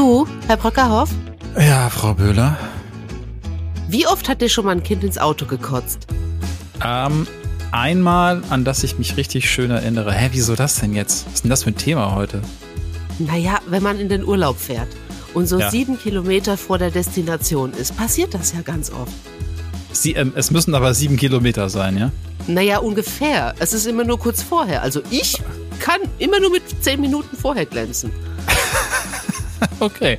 Du, Herr Brockerhoff? Ja, Frau Böhler. Wie oft hat dir schon mal ein Kind ins Auto gekotzt? Ähm, einmal, an das ich mich richtig schön erinnere. Hä, wieso das denn jetzt? Was ist denn das für ein Thema heute? Naja, wenn man in den Urlaub fährt und so Ja. sieben Kilometer vor der Destination ist, passiert das ja ganz oft. Sie, ähm, es müssen aber sieben Kilometer sein, ja? Naja, ungefähr. Es ist immer nur kurz vorher. Also ich kann immer nur mit zehn Minuten vorher glänzen. Okay,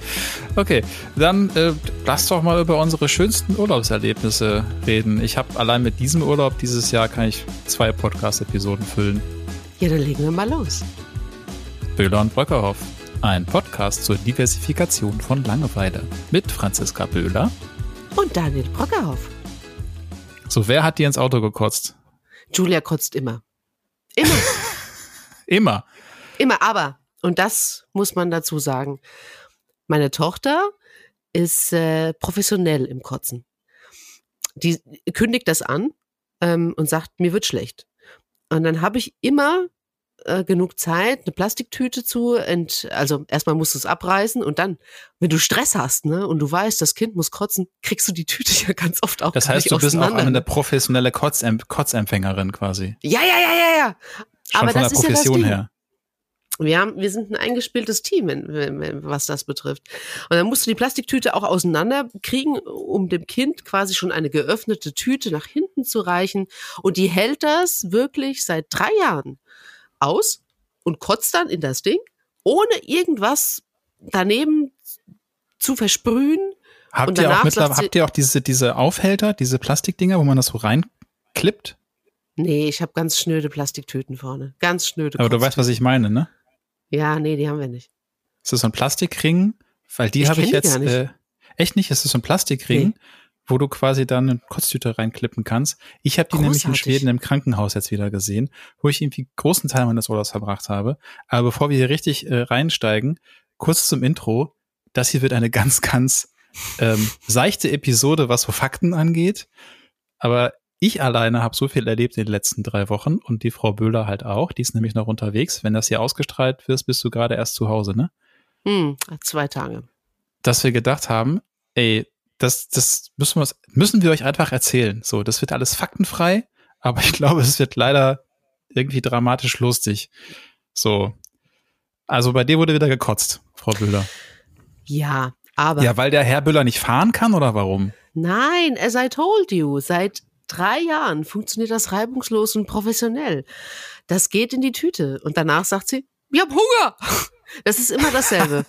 okay. Dann äh, lass doch mal über unsere schönsten Urlaubserlebnisse reden. Ich habe allein mit diesem Urlaub dieses Jahr kann ich zwei Podcast-Episoden füllen. Ja, dann legen wir mal los. Böhler und Bröckerhoff. Ein Podcast zur Diversifikation von Langeweile. Mit Franziska Böhler. Und Daniel Brockerhoff. So, wer hat dir ins Auto gekotzt? Julia kotzt immer. Immer. Immer. Immer, aber, und das muss man dazu sagen, meine Tochter ist äh, professionell im Kotzen. Die kündigt das an ähm, und sagt, mir wird schlecht. Und dann habe ich immer äh, genug Zeit, eine Plastiktüte zu ent, also erstmal musst du es abreißen und dann, wenn du Stress hast, ne, und du weißt, das Kind muss kotzen, kriegst du die Tüte ja ganz oft auch Das heißt, du bist auch eine professionelle Kotzem Kotzempfängerin quasi. Ja, ja, ja, ja, ja. Schon Aber von das der ist ja das Profession Ding. her. Wir, haben, wir sind ein eingespieltes Team, was das betrifft. Und dann musst du die Plastiktüte auch auseinander kriegen, um dem Kind quasi schon eine geöffnete Tüte nach hinten zu reichen. Und die hält das wirklich seit drei Jahren aus und kotzt dann in das Ding, ohne irgendwas daneben zu versprühen. Habt ihr, auch mittlerweile, habt ihr auch diese, diese Aufhälter, diese Plastikdinger, wo man das so reinklippt? Nee, ich habe ganz schnöde Plastiktüten vorne. Ganz schnöde. Aber du weißt, was ich meine, ne? Ja, nee, die haben wir nicht. Es ist so ein Plastikring, weil die habe ich jetzt nicht. äh, echt nicht. Es ist so ein Plastikring, Nee. wo du quasi dann eine Kotztüte reinklippen kannst. Ich habe die nämlich in Großartig. Schweden im Krankenhaus jetzt wieder gesehen, wo ich irgendwie großen Teil meines Urlaubs verbracht habe. Aber bevor wir hier richtig äh, reinsteigen, kurz zum Intro. Das hier wird eine ganz, ganz ähm, seichte Episode, was so Fakten angeht. Aber ich alleine habe so viel erlebt in den letzten drei Wochen und die Frau Böhler halt auch. Die ist nämlich noch unterwegs. Wenn das hier ausgestrahlt wird, bist du gerade erst zu Hause, ne? Hm, zwei Tage. dass wir gedacht haben, ey, das, das müssen wir, uns- müssen wir euch einfach erzählen. So, das wird alles faktenfrei, aber ich glaube, es wird leider irgendwie dramatisch lustig. So. Also bei dir wurde wieder gekotzt, Frau Böhler. Ja, aber. Ja, weil der Herr Böhler nicht fahren kann oder warum? Nein, as I told you, seit drei Jahren funktioniert das reibungslos und professionell. Das geht in die Tüte und danach sagt sie, ich hab Hunger. Das ist immer dasselbe.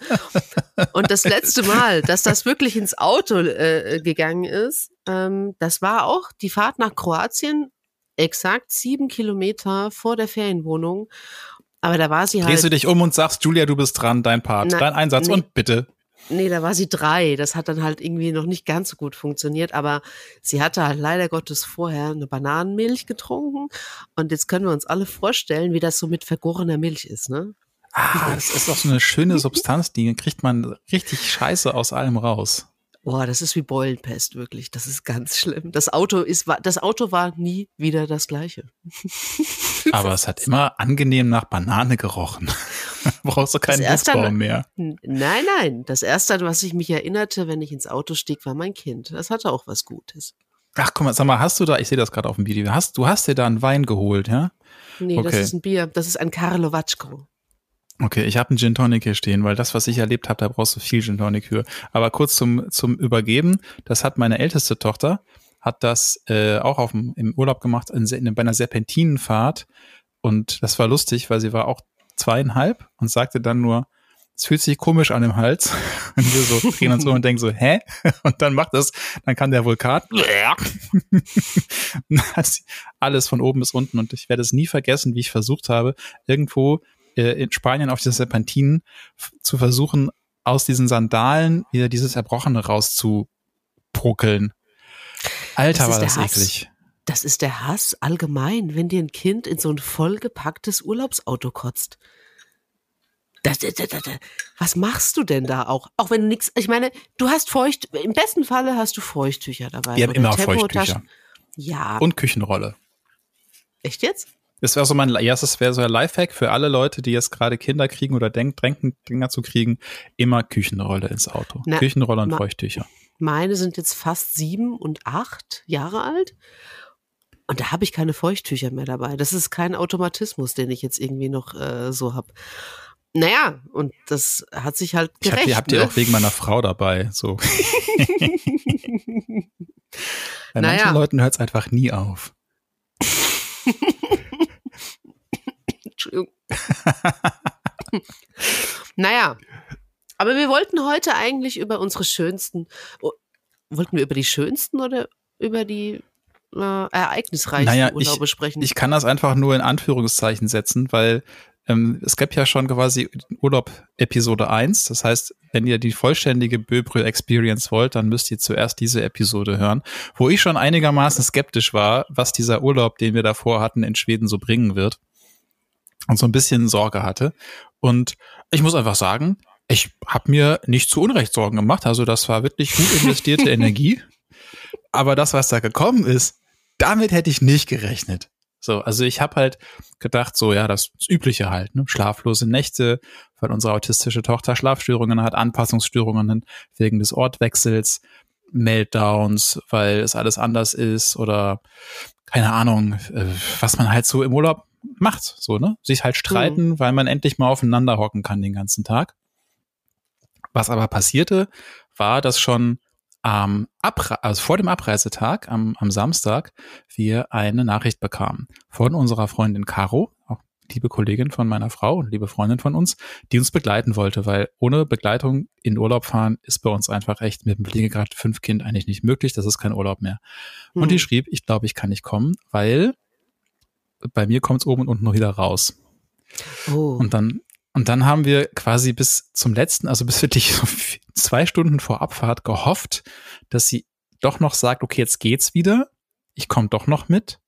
und das letzte Mal, dass das wirklich ins Auto äh, gegangen ist, ähm, das war auch die Fahrt nach Kroatien, exakt sieben Kilometer vor der Ferienwohnung. Aber da war sie Drehst du halt, dich um und sagst, Julia, du bist dran, dein Part, Na, dein Einsatz nee. und bitte. Nee, da war sie drei. Das hat dann halt irgendwie noch nicht ganz so gut funktioniert, aber sie hatte halt leider Gottes vorher eine Bananenmilch getrunken. Und jetzt können wir uns alle vorstellen, wie das so mit vergorener Milch ist, ne? Ah, das ist doch so eine schöne Substanz, die kriegt man richtig scheiße aus allem raus. Boah, das ist wie Beulenpest, wirklich. Das ist ganz schlimm. Das Auto ist, war- das Auto war nie wieder das gleiche. Aber es hat immer angenehm nach Banane gerochen. Brauchst du keinen Mal- mehr. Nein, nein. Das erste, an was ich mich erinnerte, wenn ich ins Auto stieg, war mein Kind. Das hatte auch was Gutes. Ach, guck mal, sag mal, hast du da, ich sehe das gerade auf dem Video, hast, du hast dir da einen Wein geholt, ja? Nee, das Okay. ist ein Bier. Das ist ein Karlovacko. Okay, ich habe einen Gin Tonic hier stehen, weil das, was ich erlebt habe, da brauchst du viel Gin Tonic für. Aber kurz zum, zum Übergeben, das hat meine älteste Tochter, hat das äh, auch auf dem, im Urlaub gemacht, in, in, bei einer Serpentinenfahrt. Und das war lustig, weil sie war auch zweieinhalb und sagte dann nur, es fühlt sich komisch an im Hals. Und wir so drehen uns um und denken so, hä? Und dann macht das, dann kann der Vulkan. Alles von oben bis unten. Und ich werde es nie vergessen, wie ich versucht habe, irgendwo in Spanien auf dieser Serpentinen zu versuchen, aus diesen Sandalen wieder dieses Erbrochene rauszupuckeln. Alter, Das ist war das eklig. Das ist der Hass allgemein, wenn dir ein Kind in so ein vollgepacktes Urlaubsauto kotzt. Das, das, das, was machst du denn da auch? Auch wenn du nichts, ich meine, du hast Feucht, im besten Falle hast du Feuchttücher dabei. Wir haben immer. Feuchttücher. Ja, Und Küchenrolle. echt jetzt? Das wäre so mein erstes, wäre so ein Lifehack für alle Leute, die jetzt gerade Kinder kriegen oder denken, drängen, Kinder zu kriegen, immer Küchenrolle ins Auto. Na, Küchenrolle und Feuchttücher. Meine sind jetzt fast sieben und acht Jahre alt. Und da habe ich keine Feuchttücher mehr dabei. Das ist kein Automatismus, den ich jetzt irgendwie noch äh, so habe. Naja, und das hat sich halt gerecht. Ich hab, die habt ihr ne? auch wegen meiner Frau dabei. So. Bei naja. manchen Leuten hört es einfach nie auf. Entschuldigung. naja, aber wir wollten heute eigentlich über unsere schönsten, oh, wollten wir über die schönsten oder über die äh, ereignisreichen naja, Urlaube ich, sprechen? Ich kann das einfach nur in Anführungszeichen setzen, weil ähm, es gab ja schon quasi Urlaub Episode 1. Das heißt, wenn ihr die vollständige Böbrö Experience wollt, dann müsst ihr zuerst diese Episode hören, wo ich schon einigermaßen skeptisch war, was dieser Urlaub, den wir davor hatten, in Schweden so bringen wird. Und so ein bisschen Sorge hatte. Und ich muss einfach sagen, ich habe mir nicht zu Unrecht Sorgen gemacht. Also das war wirklich gut investierte Energie. Aber das, was da gekommen ist, damit hätte ich nicht gerechnet. So, also ich habe halt gedacht, so ja, das, das Übliche halt, ne? schlaflose Nächte, weil unsere autistische Tochter Schlafstörungen hat, Anpassungsstörungen wegen des Ortwechsels, Meltdowns, weil es alles anders ist oder keine Ahnung, äh, was man halt so im Urlaub macht, so ne, sich halt streiten, mhm. weil man endlich mal aufeinander hocken kann den ganzen Tag. Was aber passierte, war, dass schon am Abre also vor dem Abreisetag, am, am Samstag, wir eine Nachricht bekamen von unserer Freundin Caro, auch liebe Kollegin von meiner Frau und liebe Freundin von uns, die uns begleiten wollte, weil ohne Begleitung in Urlaub fahren ist bei uns einfach echt mit dem Pflegegrad 5 Kind eigentlich nicht möglich. Das ist kein Urlaub mehr. Mhm. Und die hm. schrieb, ich glaube, ich kann nicht kommen, weil bei mir kommt es oben und unten noch wieder raus. Oh. Und dann und dann haben wir quasi bis zum letzten, also bis wirklich so zwei Stunden vor Abfahrt gehofft, dass sie doch noch sagt, okay, jetzt geht's wieder. Ich komme doch noch mit.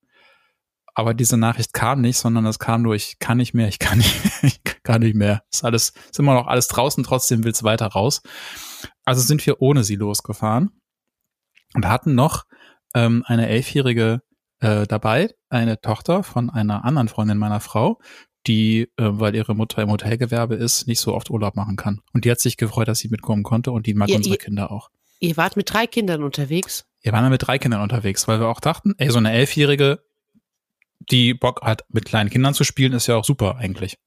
Aber diese Nachricht kam nicht, sondern es kam nur, ich kann nicht mehr, ich kann nicht, ich kann nicht mehr. Ist alles, ist immer noch alles draußen, trotzdem will's weiter raus. Also sind wir ohne sie losgefahren und hatten noch ähm, eine elfjährige äh, dabei, eine Tochter von einer anderen Freundin meiner Frau, die, äh, weil ihre Mutter im Hotelgewerbe ist, nicht so oft Urlaub machen kann. Und die hat sich gefreut, dass sie mitkommen konnte und die mag ihr, unsere ihr, Kinder auch. Ihr wart mit drei Kindern unterwegs? Wir waren mit drei Kindern unterwegs, weil wir auch dachten, ey, so eine Elfjährige, die Bock hat, mit kleinen Kindern zu spielen, ist ja auch super eigentlich.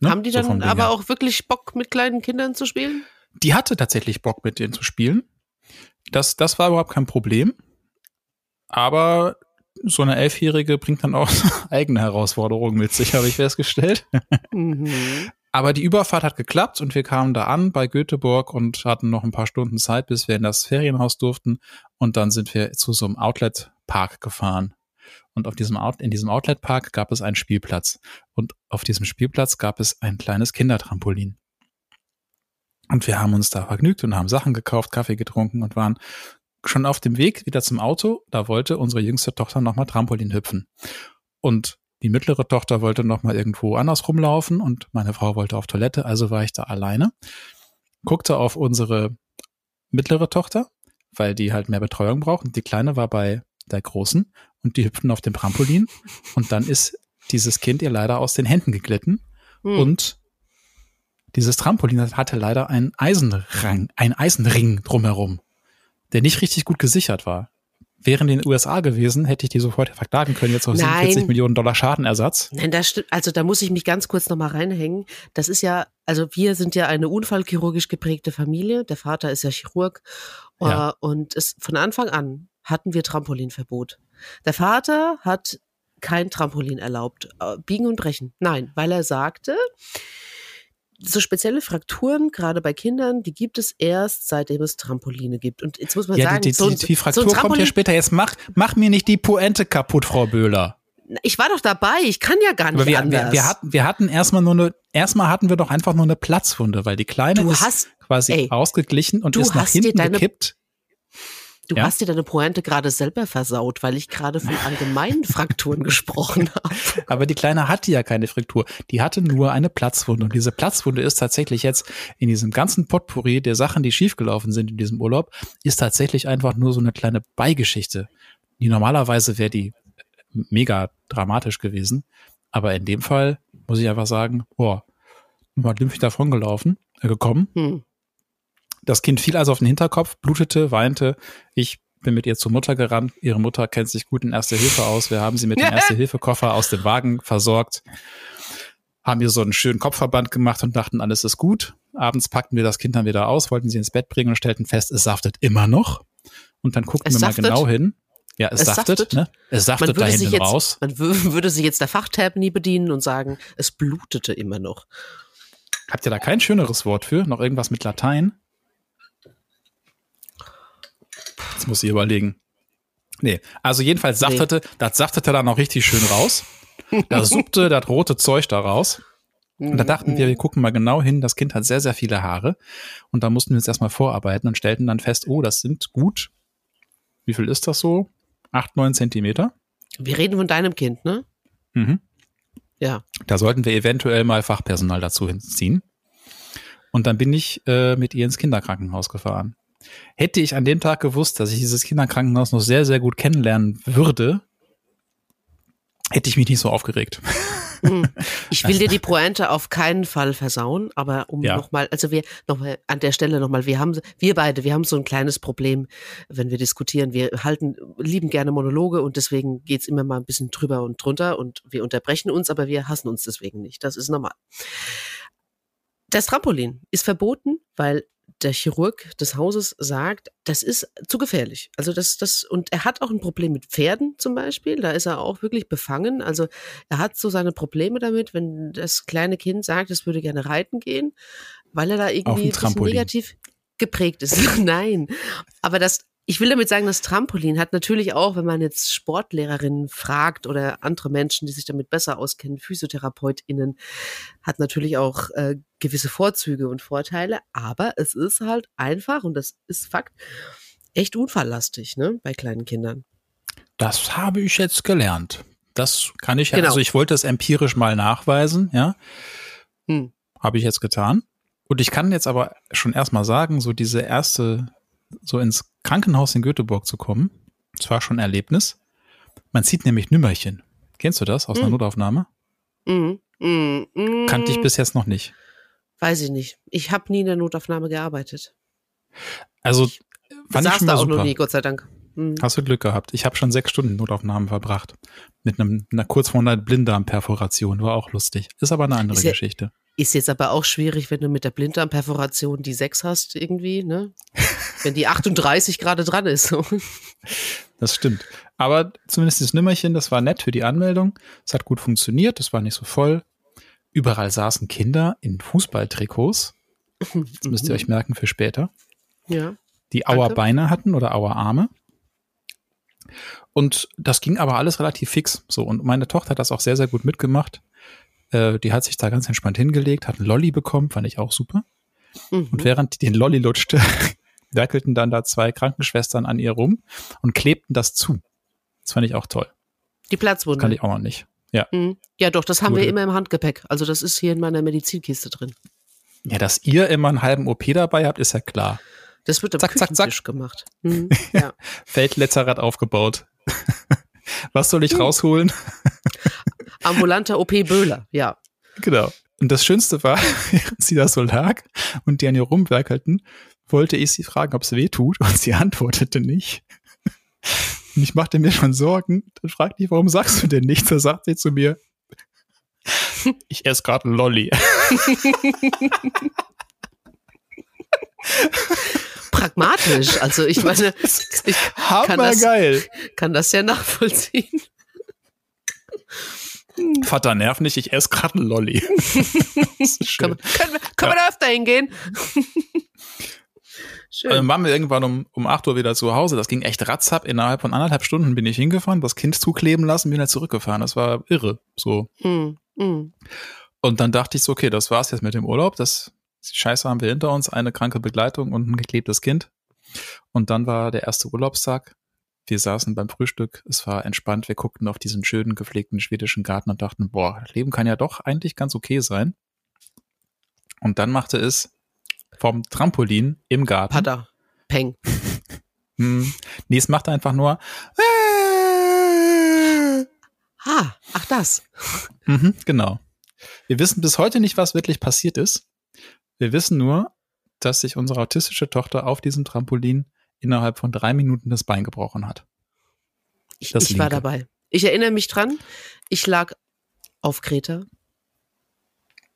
Ne? Haben die dann so aber auch wirklich Bock, mit kleinen Kindern zu spielen? Die hatte tatsächlich Bock, mit denen zu spielen. Das, das war überhaupt kein Problem. Aber so eine Elfjährige bringt dann auch eigene Herausforderungen mit sich, habe ich festgestellt. Mhm. Aber die Überfahrt hat geklappt und wir kamen da an bei Göteborg und hatten noch ein paar Stunden Zeit, bis wir in das Ferienhaus durften. Und dann sind wir zu so einem Outlet-Park gefahren. Und auf diesem Out in diesem Outlet-Park gab es einen Spielplatz. Und auf diesem Spielplatz gab es ein kleines Kindertrampolin. Und wir haben uns da vergnügt und haben Sachen gekauft, Kaffee getrunken und waren schon auf dem Weg wieder zum Auto, da wollte unsere jüngste Tochter nochmal Trampolin hüpfen. Und die mittlere Tochter wollte nochmal irgendwo anders rumlaufen und meine Frau wollte auf Toilette, also war ich da alleine. Guckte auf unsere mittlere Tochter, weil die halt mehr Betreuung braucht. Und die kleine war bei der großen und die hüpften auf dem Trampolin. Und dann ist dieses Kind ihr leider aus den Händen geglitten hm. und dieses Trampolin hatte leider einen Eisenring, einen Eisenring drumherum der nicht richtig gut gesichert war. Wären in den USA gewesen, hätte ich die sofort verklagen können, jetzt auf 47 Millionen Dollar Schadenersatz. Nein, das stimmt. Also da muss ich mich ganz kurz nochmal reinhängen. Das ist ja, also wir sind ja eine unfallchirurgisch geprägte Familie. Der Vater ist ja Chirurg. Ja. Äh, und es, von Anfang an hatten wir Trampolinverbot. Der Vater hat kein Trampolin erlaubt. Äh, biegen und brechen. Nein, weil er sagte, so spezielle Frakturen, gerade bei Kindern, die gibt es erst, seitdem es Trampoline gibt. Und jetzt muss man ja, sagen, die, die, so, die Fraktur so kommt ja später. Jetzt mach, mach mir nicht die Pointe kaputt, Frau Böhler. Ich war doch dabei, ich kann ja gar nicht Aber wir, anders. Wir, wir, hatten, wir hatten erstmal nur eine, erstmal hatten wir doch einfach nur eine Platzwunde, weil die Kleine du ist hast, quasi ey, ausgeglichen und ist nach hinten gekippt. Du ja? hast dir deine Pointe gerade selber versaut, weil ich gerade von allgemeinen Frakturen gesprochen habe. Aber die Kleine hatte ja keine Fraktur. Die hatte nur eine Platzwunde. Und diese Platzwunde ist tatsächlich jetzt in diesem ganzen Potpourri der Sachen, die schiefgelaufen sind in diesem Urlaub, ist tatsächlich einfach nur so eine kleine Beigeschichte. Die normalerweise wäre die mega dramatisch gewesen. Aber in dem Fall muss ich einfach sagen, boah, mal glimpflich davon gelaufen, äh, gekommen. Hm. Das Kind fiel also auf den Hinterkopf, blutete, weinte. Ich bin mit ihr zur Mutter gerannt. Ihre Mutter kennt sich gut in Erste Hilfe aus. Wir haben sie mit dem Erste-Hilfe-Koffer aus dem Wagen versorgt, haben ihr so einen schönen Kopfverband gemacht und dachten, alles ist gut. Abends packten wir das Kind dann wieder aus, wollten sie ins Bett bringen und stellten fest, es saftet immer noch. Und dann guckten Es wir saftet? mal genau hin. Ja, es, Es saftet, saftet? ne? Es saftet da hinten jetzt, raus. man wü- würde sich jetzt der Fachtab nie bedienen und sagen, es blutete immer noch. Habt ihr da kein schöneres Wort für? Noch irgendwas mit Latein? Jetzt muss ich überlegen. Nee, also jedenfalls Nee. saftete, das saftete dann noch richtig schön raus. Da suppte das rote Zeug da raus. Und da dachten wir, wir gucken mal genau hin. Das Kind hat sehr, sehr viele Haare. Und da mussten wir uns erstmal vorarbeiten und stellten dann fest, oh, das sind gut. Wie viel ist das so? Acht, neun Zentimeter. Wir reden von deinem Kind, ne? Mhm. Ja. Da sollten wir eventuell mal Fachpersonal dazu hinziehen. Und dann bin ich äh, mit ihr ins Kinderkrankenhaus gefahren. Hätte ich an dem Tag gewusst, dass ich dieses Kinderkrankenhaus noch sehr, sehr gut kennenlernen würde, hätte ich mich nicht so aufgeregt. Hm. Ich will dir die Pointe auf keinen Fall versauen, aber um Ja. nochmal, also wir nochmal an der Stelle nochmal, wir haben, wir beide, wir haben so ein kleines Problem, wenn wir diskutieren. Wir halten, lieben gerne Monologe und deswegen geht's immer mal ein bisschen drüber und drunter und wir unterbrechen uns, aber wir hassen uns deswegen nicht. Das ist normal. Das Trampolin ist verboten, weil der Chirurg des Hauses sagt, das ist zu gefährlich. Also das, das, und er hat auch ein Problem mit Pferden zum Beispiel. Da ist er auch wirklich befangen. Also er hat so seine Probleme damit, wenn das kleine Kind sagt, es würde gerne reiten gehen, weil er da irgendwie negativ geprägt ist. Nein. Aber das, ich will damit sagen, das Trampolin hat natürlich auch, wenn man jetzt Sportlehrerinnen fragt oder andere Menschen, die sich damit besser auskennen, PhysiotherapeutInnen, hat natürlich auch äh, gewisse Vorzüge und Vorteile, aber es ist halt einfach, und das ist Fakt, echt unfalllastig, ne, bei kleinen Kindern. Das habe ich jetzt gelernt. Das kann ich ja, Genau. also ich wollte es empirisch mal nachweisen, ja. Hm. Habe ich jetzt getan. Und ich kann jetzt aber schon erstmal sagen, so diese erste, so ins Krankenhaus in Göteborg zu kommen, das war schon ein Erlebnis. Man zieht nämlich Nümmerchen. Kennst du das aus einer Hm. Notaufnahme? Mm, mm, mm, Kannte ich bis jetzt noch nicht. Weiß ich nicht. Ich habe nie in der Notaufnahme gearbeitet. Also fand ich schon da auch noch super. nie, Gott sei Dank. Hm. Hast du Glück gehabt. Ich habe schon sechs Stunden Notaufnahmen verbracht. Mit einem, einer kurz vor einer Blinddarmperforation. War auch lustig. Ist aber eine andere Ist ja- Geschichte. Ist jetzt aber auch schwierig, wenn du mit der Blinddarmperforation die 6 hast irgendwie, ne? wenn die 38 gerade dran ist. So. Das stimmt. Aber zumindest das Nimmerchen, das war nett für die Anmeldung. Es hat gut funktioniert, es war nicht so voll. Überall saßen Kinder in Fußballtrikots. Das müsst ihr euch merken für später. Ja. Die. Auerbeine hatten oder Auerarme. Und das ging aber alles relativ fix. So, und meine Tochter hat das auch sehr, sehr gut mitgemacht. Äh, die hat sich da ganz entspannt hingelegt, hat einen Lolli bekommen, fand ich auch super. Mhm. Und während die den Lolli lutschte, werkelten dann da zwei Krankenschwestern an ihr rum und klebten das zu. Das fand ich auch toll. Die Platzwunde. Kann ich auch noch nicht. Ja. Mhm. Ja, doch, das haben wir Wurde- immer im Handgepäck. Also das ist hier in meiner Medizinkiste drin. Ja, dass ihr immer einen halben OP dabei habt, ist ja klar. Das wird am Zack, zack, zack. Gemacht. Mhm. Ja. Feldletzerrad aufgebaut. Was soll ich rausholen? Ambulanter OP Böhler, ja. Genau. Und das Schönste war, während sie da so lag und die an ihr rumwerkelten, wollte ich sie fragen, ob es weh tut und sie antwortete nicht. Und ich machte mir schon Sorgen. Dann fragte ich, warum sagst du denn nichts? Da sagt sie zu mir, ich esse gerade einen Lolli. Pragmatisch. Also ich meine, ich kann das, kann das ja nachvollziehen. Vater, nerv nicht, ich esse gerade einen Lolli. Können, wir- können, wir, können wir da öfter hingehen? Schön. Dann waren wir irgendwann um, um 8 Uhr wieder zu Hause. Das ging echt ratzap. Innerhalb von anderthalb Stunden bin ich hingefahren, das Kind zukleben lassen, bin wieder zurückgefahren. Das war irre. So. Mm, mm. Und dann dachte ich so, okay, das war's jetzt mit dem Urlaub. Das die Scheiße haben wir hinter uns, eine kranke Begleitung und ein geklebtes Kind. Und dann war der erste Urlaubstag. Wir saßen beim Frühstück, es war entspannt, wir guckten auf diesen schönen gepflegten schwedischen Garten und dachten, boah, Leben kann ja doch eigentlich ganz okay sein. Und dann machte es vom Trampolin im Garten. Pada. Peng. Hm, nee, es macht einfach nur. Ah, ach das. Mhm, genau. Wir wissen bis heute nicht, was wirklich passiert ist. Wir wissen nur, dass sich unsere autistische Tochter auf diesem Trampolin innerhalb von drei Minuten das Bein gebrochen hat. Ich, ich war dabei. Ich erinnere mich dran, ich lag auf Kreta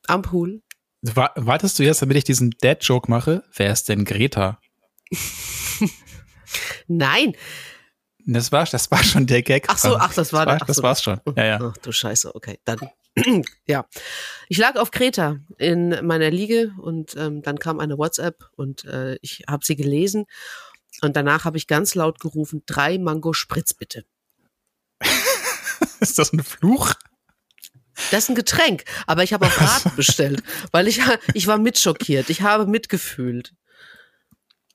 am Pool. Wartest du jetzt, damit ich diesen Dad-Joke mache? Wer ist denn Greta? Nein. Das war, das war schon der Gag. Ach so, ach, das war, das, war, ach das so. war's schon. Ja, ja. Ach du Scheiße, okay. Dann, ja. Ich lag auf Kreta in meiner Liege und ähm, dann kam eine WhatsApp und äh, ich habe sie gelesen und danach habe ich ganz laut gerufen, drei Mango Spritz bitte. ist das ein Fluch? Das ist ein Getränk, aber ich habe auf Rat bestellt, weil ich, ich war mitschockiert. Ich habe mitgefühlt.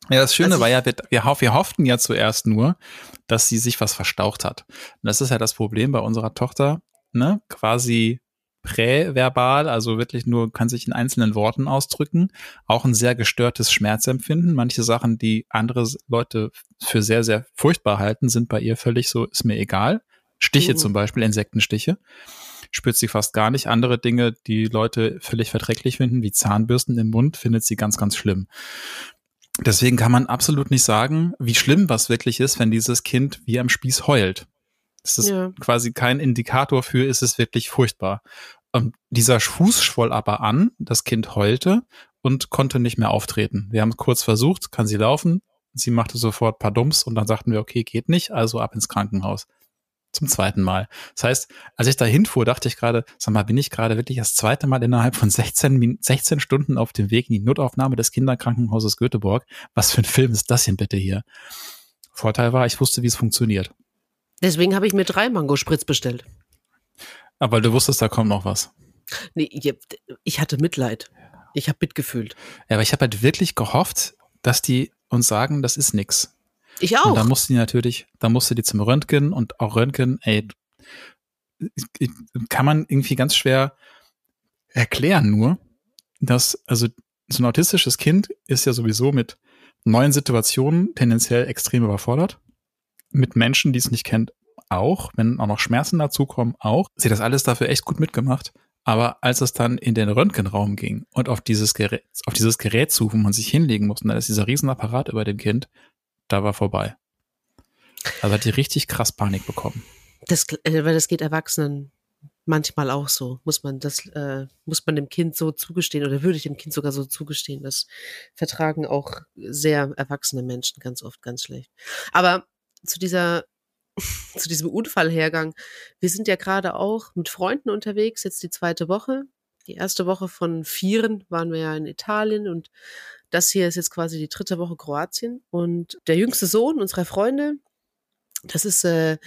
Ja, das Schöne also war ja, wir, wir, wir hofften ja zuerst nur, dass sie sich was verstaucht hat. Und das ist ja das Problem bei unserer Tochter, ne? Quasi präverbal, also wirklich nur kann sich in einzelnen Worten ausdrücken, auch ein sehr gestörtes Schmerzempfinden. Manche Sachen, die andere Leute für sehr, sehr furchtbar halten, sind bei ihr völlig so, ist mir egal. Stiche mhm. zum Beispiel, Insektenstiche, spürt sie fast gar nicht. Andere Dinge, die Leute völlig verträglich finden, wie Zahnbürsten im Mund, findet sie ganz, ganz schlimm. Deswegen kann man absolut nicht sagen, wie schlimm was wirklich ist, wenn dieses Kind wie am Spieß heult. Das ist ja. quasi kein Indikator für, ist es wirklich furchtbar. Und dieser Fuß schwoll aber an, das Kind heulte und konnte nicht mehr auftreten. Wir haben es kurz versucht, kann sie laufen. Sie machte sofort paar Dumps und dann sagten wir, okay, geht nicht, also ab ins Krankenhaus zum zweiten Mal. Das heißt, als ich da hinfuhr, dachte ich gerade, sag mal, bin ich gerade wirklich das zweite Mal innerhalb von 16, 16 Stunden auf dem Weg in die Notaufnahme des Kinderkrankenhauses Göteborg? Was für ein Film ist das denn bitte hier? Vorteil war, ich wusste, wie es funktioniert. Deswegen habe ich mir drei Mango-Spritz bestellt. Aber du wusstest, da kommt noch was. Nee, ich hatte Mitleid. Ich habe mitgefühlt. Ja, aber ich habe halt wirklich gehofft, dass die uns sagen, das ist nix. Ich auch. Und da musste die natürlich, da musste die zum Röntgen und auch Röntgen, ey, kann man irgendwie ganz schwer erklären nur, dass, also so ein autistisches Kind ist ja sowieso mit neuen Situationen tendenziell extrem überfordert. Mit Menschen, die es nicht kennt, auch. Wenn auch noch Schmerzen dazukommen, auch. Sie hat das alles dafür echt gut mitgemacht. Aber als es dann in den Röntgenraum ging und auf dieses Gerät, auf dieses Gerät zu, wo man sich hinlegen musste, da ist dieser Riesenapparat über dem Kind, da war vorbei. Also hat die richtig krass Panik bekommen. Das, äh, weil das geht Erwachsenen manchmal auch so. Muss man das, äh, muss man dem Kind so zugestehen oder würde ich dem Kind sogar so zugestehen. Das vertragen auch sehr erwachsene Menschen ganz oft ganz schlecht. Aber zu dieser, zu diesem Unfallhergang. Wir sind ja gerade auch mit Freunden unterwegs, jetzt die zweite Woche. Die erste Woche von vieren waren wir ja in Italien und das hier ist jetzt quasi die dritte Woche Kroatien. Und der jüngste Sohn unserer Freunde, das ist, äh,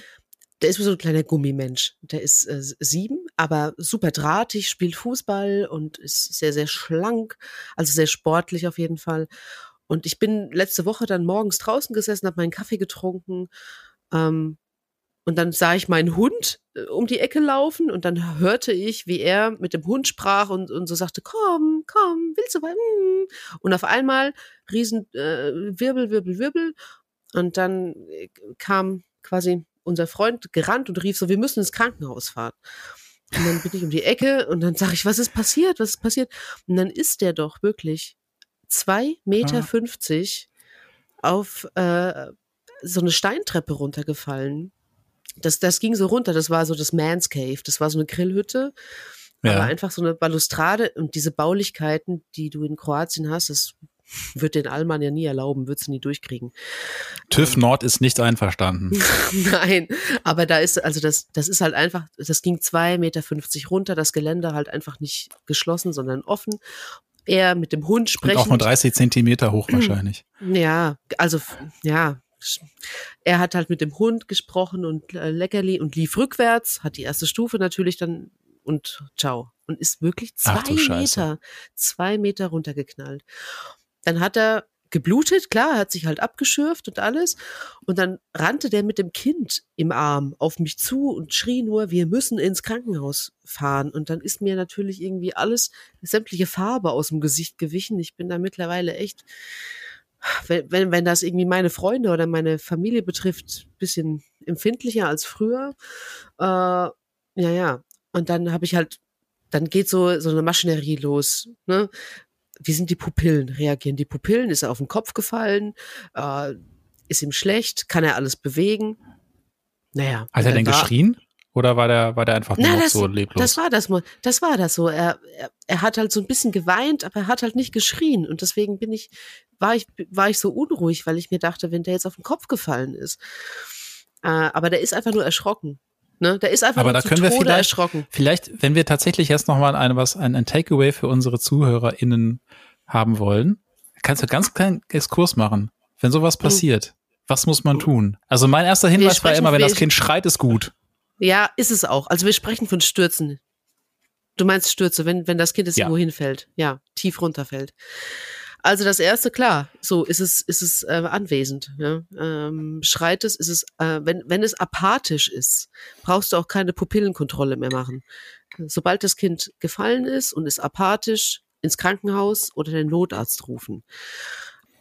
der ist so ein kleiner Gummimensch. Der ist äh, sieben, aber super drahtig, spielt Fußball und ist sehr, sehr schlank, also sehr sportlich auf jeden Fall. Und ich bin letzte Woche dann morgens draußen gesessen, habe meinen Kaffee getrunken ähm, und dann sah ich meinen Hund äh, um die Ecke laufen und dann hörte ich, wie er mit dem Hund sprach und, und so sagte, komm, komm, willst du was? Hm. Und auf einmal riesen äh, Wirbel, Wirbel, Wirbel. Und dann äh, kam quasi unser Freund gerannt und rief so, wir müssen ins Krankenhaus fahren. Und dann bin ich um die Ecke und dann sage ich, was ist passiert? Was ist passiert? Und dann ist der doch wirklich zwei Meter fünfzig auf äh, so eine Steintreppe runtergefallen das, das ging so runter, das war so das Man's Cave, das war so eine Grillhütte, ja. aber einfach so eine Balustrade und diese Baulichkeiten, die du in Kroatien hast, das wird den Allmann ja nie erlauben, wird sie nie durchkriegen. TÜV ähm, Nord ist nicht einverstanden. Nein, aber da ist, also das, das ist halt einfach, das ging zwei Meter fünfzig runter, das Gelände halt einfach nicht geschlossen, sondern offen. Er mit dem Hund sprechen. auch nur 30 Zentimeter hoch wahrscheinlich. Ja, also, ja, er hat halt mit dem Hund gesprochen und äh, Leckerli und lief rückwärts, hat die erste Stufe natürlich dann und ciao. Und ist wirklich zwei Meter, zwei Meter runtergeknallt. Dann hat er geblutet, klar, er hat sich halt abgeschürft und alles. Und dann rannte der mit dem Kind im Arm auf mich zu und schrie nur, wir müssen ins Krankenhaus fahren. Und dann ist mir natürlich irgendwie alles, sämtliche Farbe aus dem Gesicht gewichen. Ich bin da mittlerweile echt wenn, wenn, wenn das irgendwie meine Freunde oder meine Familie betrifft, bisschen empfindlicher als früher. Äh, Ja, ja. Und dann habe ich halt, dann geht so, so eine Maschinerie los. Ne? Wie sind die Pupillen? Reagieren die Pupillen? Ist er auf den Kopf gefallen? Äh, ist ihm schlecht? Kann er alles bewegen? Naja. Hat er denn geschrien? Oder war der, war der einfach nur Na, das, so leblos? Das war das, das war das so. Er, er, er hat halt so ein bisschen geweint, aber er hat halt nicht geschrien. Und deswegen bin ich, war ich, war ich so unruhig, weil ich mir dachte, wenn der jetzt auf den Kopf gefallen ist. Äh, aber der ist einfach nur erschrocken. Ne? Der ist einfach aber da können wir Tode vielleicht, erschrocken. vielleicht, wenn wir tatsächlich jetzt nochmal ein, was, ein, ein Takeaway für unsere ZuhörerInnen haben wollen, kannst du ganz kleinen Exkurs machen. Wenn sowas passiert, was muss man tun? Also mein erster Hinweis war immer, wenn das wir- Kind schreit, ist gut. Ja, ist es auch. Also wir sprechen von Stürzen. Du meinst Stürze, wenn, wenn das Kind jetzt Ja. irgendwo hinfällt. Ja, tief runterfällt. Also das erste, klar, so ist es, ist es äh, anwesend. Ja? Ähm, schreit es, ist es, äh, wenn, wenn es apathisch ist, brauchst du auch keine Pupillenkontrolle mehr machen. Sobald das Kind gefallen ist und ist apathisch, ins Krankenhaus oder den Notarzt rufen.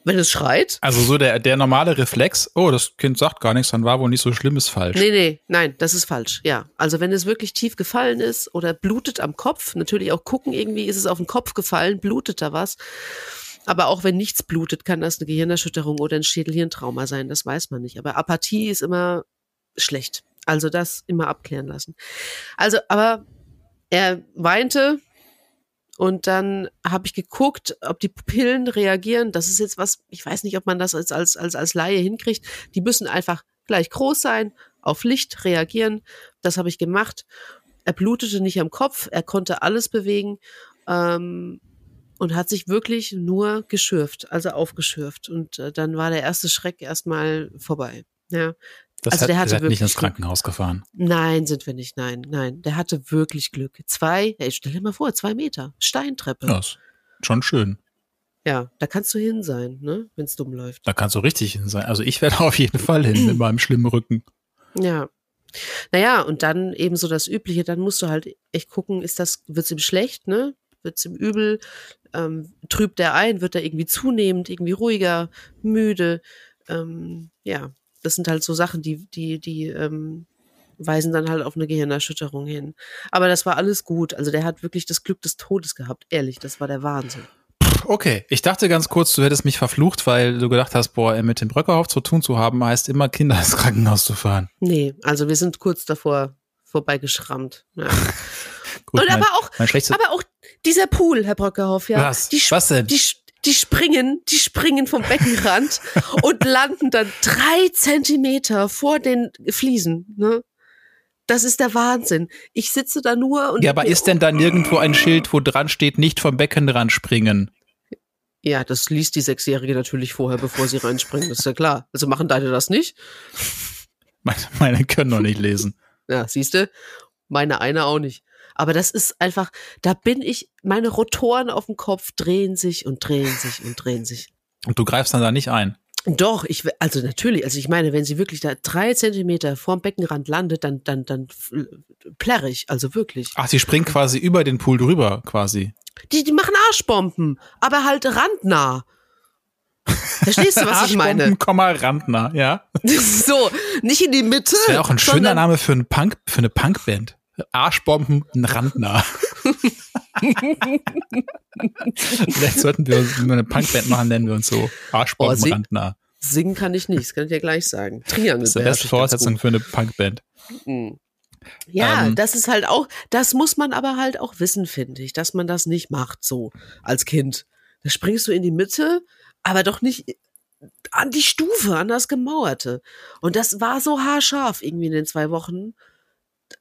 Wenn es schreit, Also so der, der normale Reflex, oh, das Kind sagt gar nichts, dann war wohl nicht so schlimm, ist falsch. Nee, nee, nein, das ist falsch. Ja. Also wenn es wirklich tief gefallen ist oder blutet am Kopf, natürlich auch gucken, irgendwie ist es auf den Kopf gefallen, blutet da was. Aber auch wenn nichts blutet, kann das eine Gehirnerschütterung oder ein Schädelhirntrauma sein, das weiß man nicht. Aber Apathie ist immer schlecht. Also das immer abklären lassen. Also, aber er weinte und dann habe ich geguckt, ob die Pupillen reagieren. Das ist jetzt was, ich weiß nicht, ob man das als, als, als, als Laie hinkriegt. Die müssen einfach gleich groß sein, auf Licht reagieren. Das habe ich gemacht. Er blutete nicht am Kopf, er konnte alles bewegen ähm, und hat sich wirklich nur geschürft, also aufgeschürft. Und äh, dann war der erste Schreck erstmal vorbei. Ja. Das also hat, der hatte seid nicht wirklich ins Glück. Krankenhaus gefahren. Nein, sind wir nicht. Nein, nein. Der hatte wirklich Glück. Zwei, ey, stell dir mal vor, zwei Meter. Steintreppe. Ja, Ja, ist schon schön. da kannst du hin sein, ne, wenn es dumm läuft. Da kannst du richtig hin sein. Also ich werde auf jeden Fall hin mit meinem schlimmen Rücken. Ja. Naja, und dann eben so das Übliche, dann musst du halt echt gucken, ist das, wird's ihm schlecht, ne? Wird's ihm übel? Ähm, trübt er ein? Wird er irgendwie zunehmend, irgendwie ruhiger, müde? Ähm, ja, das sind halt so Sachen, die, die, die ähm, weisen dann halt auf eine Gehirnerschütterung hin. Aber das war alles gut. Also der hat wirklich das Glück des Todes gehabt. Ehrlich, das war der Wahnsinn. Okay, ich dachte ganz kurz, du hättest mich verflucht, weil du gedacht hast, boah, mit dem Bröckerhof zu tun zu haben, heißt immer Kinder ins Krankenhaus zu fahren. Nee, also wir sind kurz davor vorbeigeschrammt. Ja. Gut, Und mein, aber auch, aber auch dieser Pool, Herr Brockerhoff, ja. Was? Die, Was denn? Die, die springen, die springen vom Beckenrand und landen dann drei Zentimeter vor den Fliesen, ne? Das ist der Wahnsinn. Ich sitze da nur und. ja, aber ist denn da nirgendwo ein Schild, wo dran steht, nicht vom Beckenrand springen? Ja, das liest die Sechsjährige natürlich vorher, bevor sie reinspringen. Das ist ja klar. Also machen deine das nicht? Meine, meine können noch nicht lesen. Ja, siehste, meine eine auch nicht. Aber das ist einfach, da bin ich, meine Rotoren auf dem Kopf drehen sich und drehen sich und drehen sich. Und du greifst dann da nicht ein. Doch, ich, also natürlich, also ich meine, wenn sie wirklich da drei Zentimeter vorm Beckenrand landet, dann, dann, dann f- plärr ich, also wirklich. Ach, die springt quasi über den Pool drüber, quasi. Die, die machen Arschbomben, aber halt randnah. Verstehst du, was ich meine? Arschbomben, Komma, Randner, ja. so, nicht in die Mitte. Das wäre auch ein schöner Name für, ein Punk, für eine Punkband. Arschbomben, ein Randner. Vielleicht sollten wir uns, eine Punkband machen, nennen wir uns so. Arschbomben, Oh, Randner. Singen kann ich nicht, das kann ich dir gleich sagen. Triangel. Das ist die beste Voraussetzung für eine Punkband. Mhm. Ja, Ähm. das ist halt auch, das muss man aber halt auch wissen, finde ich, dass man das nicht macht so als Kind. Da springst du in die Mitte, aber doch nicht an die Stufe, an das Gemauerte. Und das war so haarscharf irgendwie in den zwei Wochen.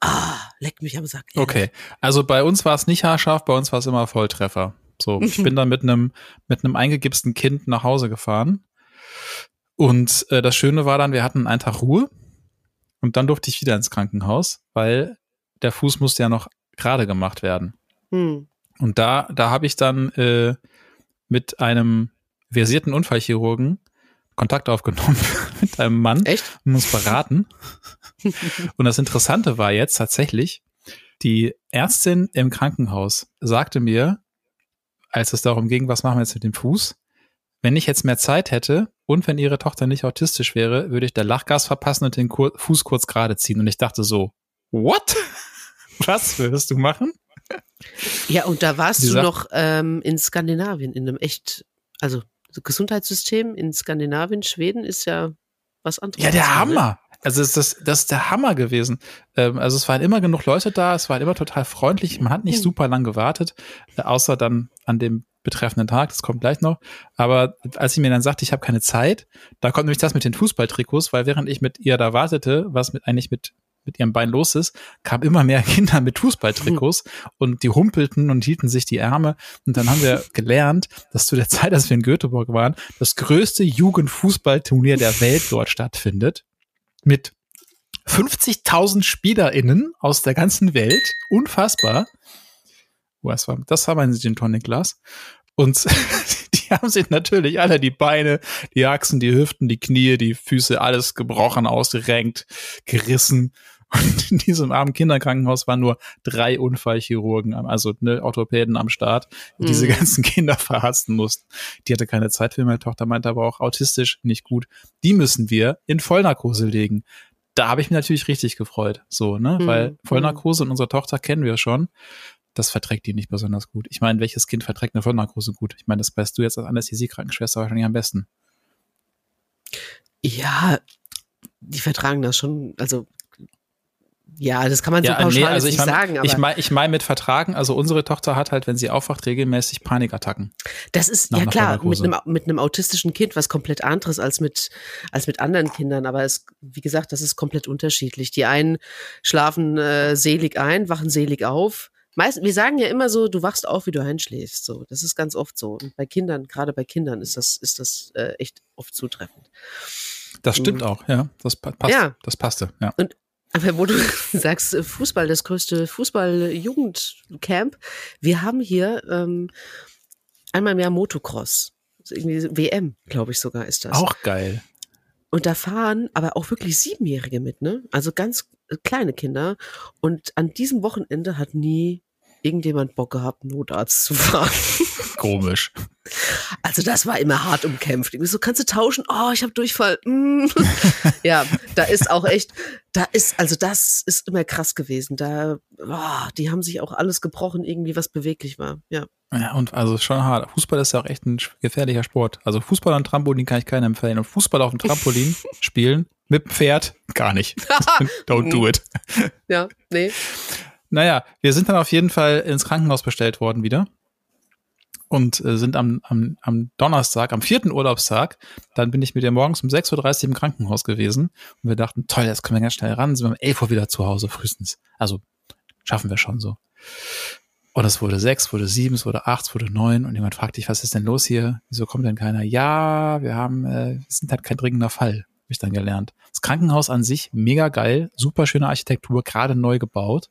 Ah, leck mich am Sack. ehrlich. Okay, also bei uns war es nicht haarscharf, bei uns war es immer Volltreffer. So, ich bin dann mit einem mit einem eingegipsten Kind nach Hause gefahren und äh, das Schöne war dann, wir hatten einen Tag Ruhe und dann durfte ich wieder ins Krankenhaus, weil der Fuß musste ja noch gerade gemacht werden. Hm. Und da da habe ich dann äh, mit einem versierten Unfallchirurgen Kontakt aufgenommen mit einem Mann Echt? und uns beraten. Und das Interessante war jetzt tatsächlich, die Ärztin im Krankenhaus sagte mir, als es darum ging, was machen wir jetzt mit dem Fuß, wenn ich jetzt mehr Zeit hätte und wenn ihre Tochter nicht autistisch wäre, würde ich der Lachgas verpassen und den Kur Fuß kurz gerade ziehen. Und ich dachte so, what? Was würdest du machen? Ja, und da warst du noch ähm, in Skandinavien, in einem echt, also so Gesundheitssystem in Skandinavien, Schweden ist ja was anderes. Ja, der? Hammer. Also ist das, das ist der Hammer gewesen. Ähm, also es waren immer genug Leute da, es war immer total freundlich, man hat nicht Hm. super lang gewartet, äh, außer dann an dem betreffenden Tag, das kommt gleich noch. Aber als sie mir dann sagte, ich habe keine Zeit, da kommt nämlich das mit den Fußballtrikots, weil während ich mit ihr da wartete, was mit eigentlich mit mit ihrem Bein los ist, kamen immer mehr Kinder mit Fußballtrikots und die humpelten und hielten sich die Ärme. Und dann haben wir gelernt, dass zu der Zeit, als wir in Göteborg waren, das größte Jugendfußballturnier der Welt dort stattfindet. Mit 50.000 SpielerInnen aus der ganzen Welt. Unfassbar. Was war, das war mein Gin Tonic Glas. Und die haben sich natürlich alle die Beine, die Achsen, die Hüften, die Knie, die Füße, alles gebrochen, ausgerenkt, gerissen. Und in diesem armen Kinderkrankenhaus waren nur drei Unfallchirurgen, also ne, Orthopäden am Start, die diese Mhm. ganzen Kinder verarzten mussten. Die hatte keine Zeit für meine Tochter, meinte aber auch autistisch nicht gut. Die müssen wir in Vollnarkose legen. Da habe ich mich natürlich richtig gefreut, so, ne, Mhm. weil Vollnarkose und unsere Tochter kennen wir schon. Das verträgt die nicht besonders gut. Ich meine, welches Kind verträgt eine Vollnarkose gut? Ich meine, das weißt du jetzt als Anästhesie-Krankenschwester wahrscheinlich am besten. Ja, die vertragen das schon, also ja, das kann man so Ja, pauschal nee, also ich nicht meine, sagen, aber ich meine, ich mein mit vertragen, also unsere Tochter hat halt, wenn sie aufwacht, regelmäßig Panikattacken. das ist ja klar mit einem mit einem autistischen Kind was komplett anderes als mit als mit anderen Kindern, aber es wie gesagt, das ist komplett unterschiedlich. Die einen schlafen äh, selig ein, wachen selig auf. Meist, wir sagen ja immer so, du wachst auf, wie du einschläfst. So, das ist ganz oft so. Und bei Kindern, gerade bei Kindern, ist das ist das äh, echt oft zutreffend. Das stimmt Mhm. auch, ja. Das pa- passt. Ja. Das passte, ja. Aber wo du sagst, äh, Fußball, das größte Fußball-Jugendcamp, wir haben hier ähm, einmal im Jahr Motocross. Irgendwie WM, glaube ich sogar ist das. Auch geil. Und da fahren aber auch wirklich Siebenjährige mit, ne? Also ganz äh, kleine Kinder. Und an diesem Wochenende hat nie irgendjemand Bock gehabt, Notarzt zu fahren. Komisch. Also das war immer hart umkämpft. Irgendwie so, kannst du tauschen? Oh, ich habe Durchfall. Mm. ja, da ist auch echt, da ist, also das ist immer krass gewesen. Da, oh, die haben sich auch alles gebrochen, irgendwie was beweglich war. Ja. Ja, und also schon hart. Fußball ist ja auch echt ein gefährlicher Sport. Also Fußball und Trampolin kann ich keinem empfehlen. Und Fußball auf dem Trampolin spielen mit dem Pferd gar nicht. Don't do it. Ja, nee. Naja, wir sind dann auf jeden Fall ins Krankenhaus bestellt worden wieder. Und äh, sind am, am, am Donnerstag, am vierten Urlaubstag, dann bin ich mit ihr morgens um 6.30 Uhr im Krankenhaus gewesen. Und wir dachten, toll, jetzt können wir ganz schnell ran, sind wir um 11 Uhr wieder zu Hause frühestens. Also schaffen wir schon so. Und es wurde sechs, wurde sieben, es wurde acht, es wurde neun. Und jemand fragt dich, was ist denn los hier? Wieso kommt denn keiner? Ja, wir haben, äh, wir sind halt kein dringender Fall, habe ich dann gelernt. Das Krankenhaus an sich, mega geil, super schöne Architektur, gerade neu gebaut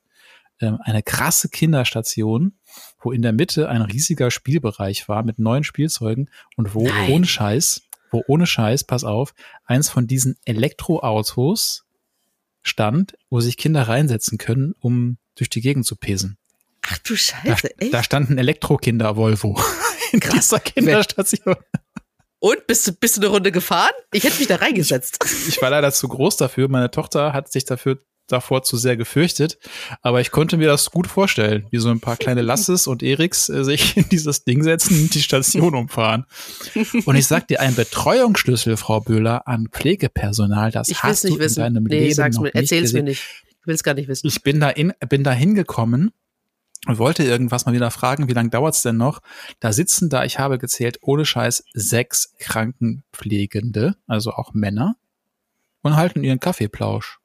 eine krasse Kinderstation, wo in der Mitte ein riesiger Spielbereich war mit neuen Spielzeugen und wo Nein. ohne Scheiß, wo ohne Scheiß, pass auf, eins von diesen Elektroautos stand, wo sich Kinder reinsetzen können, um durch die Gegend zu pesen. Ach du Da, Scheiße, echt? da stand ein Elektrokinder-Volvo in dieser Kinderstation. Und bist du, bist du eine Runde gefahren? Ich hätte mich da reingesetzt. Ich war leider zu groß dafür. Meine Tochter hat sich dafür davor zu sehr gefürchtet, aber ich konnte mir das gut vorstellen, wie so ein paar kleine Lasses und Eriks äh, sich in dieses Ding setzen und die Station umfahren. Und ich sag dir, ein Betreuungsschlüssel, Frau Böhler, an Pflegepersonal, das Ich hast nicht du wissen. in deinem Nee, Leben sag's noch mir, nicht erzähl's mir nicht. Ich will es gar nicht wissen. Ich bin da in, bin da hingekommen und wollte irgendwas mal wieder fragen, wie lange dauert's denn noch? Da sitzen da, ich habe gezählt, ohne Scheiß, sechs Krankenpflegende, also auch Männer, und halten ihren Kaffeeplausch.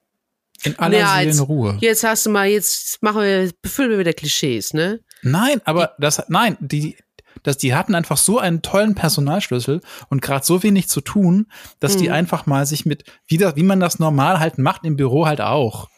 In aller Ja, jetzt- Seelenruhe. Jetzt hast du mal, jetzt machen wir, befüllen wir wieder Klischees, ne? Nein, aber das, nein, die, das, die hatten einfach so einen tollen Personalschlüssel und gerade so wenig zu tun, dass die Mhm. einfach mal sich mit, wieder, wie man das normal halt macht im Büro halt auch,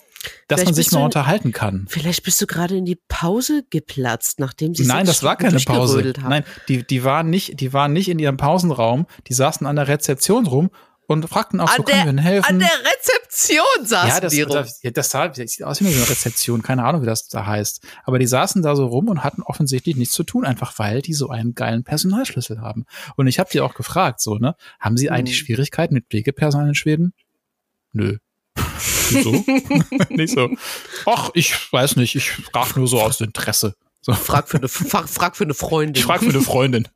dass Vielleicht man sich mal in- unterhalten kann. Vielleicht bist du gerade in die Pause geplatzt, nachdem sie Nein, sechs das war keine Pause. haben. Nein, die, die waren nicht, die waren nicht in ihrem Pausenraum, die saßen an der Rezeption rum und fragten auch, so An können wir Ihnen helfen? An der Rezeption saßen ja, das, die rum. das, ja, das, sah, das sieht aus wie eine Rezeption, keine Ahnung, wie das da heißt. Aber die saßen da so rum und hatten offensichtlich nichts zu tun, einfach weil die so einen geilen Personalschlüssel haben. Und ich habe die auch gefragt, so, ne, haben sie eigentlich Hm. Schwierigkeiten mit Pflegepersonal in Schweden? Nö. Wieso? nicht so. Ach, ich weiß nicht, ich frage nur so aus Interesse. So. Frag, für eine, frag, frag für eine Freundin. Ich frage für eine Freundin.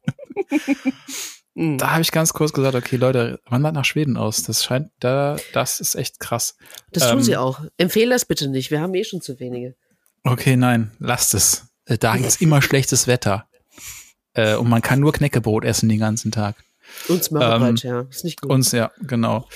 Mhm. Da habe ich ganz kurz gesagt, okay, Leute, wandert nach Schweden aus. Das scheint, da, das ist echt krass. Das tun ähm, sie auch. Empfehle das bitte nicht. Wir haben eh schon zu wenige. Okay, nein, lasst es. Äh, da gibt es immer schlechtes Wetter. Äh, und man kann nur Knäckebrot essen den ganzen Tag. Uns Mörderbreit, ähm, ja. Ist nicht gut. Uns, ja, genau.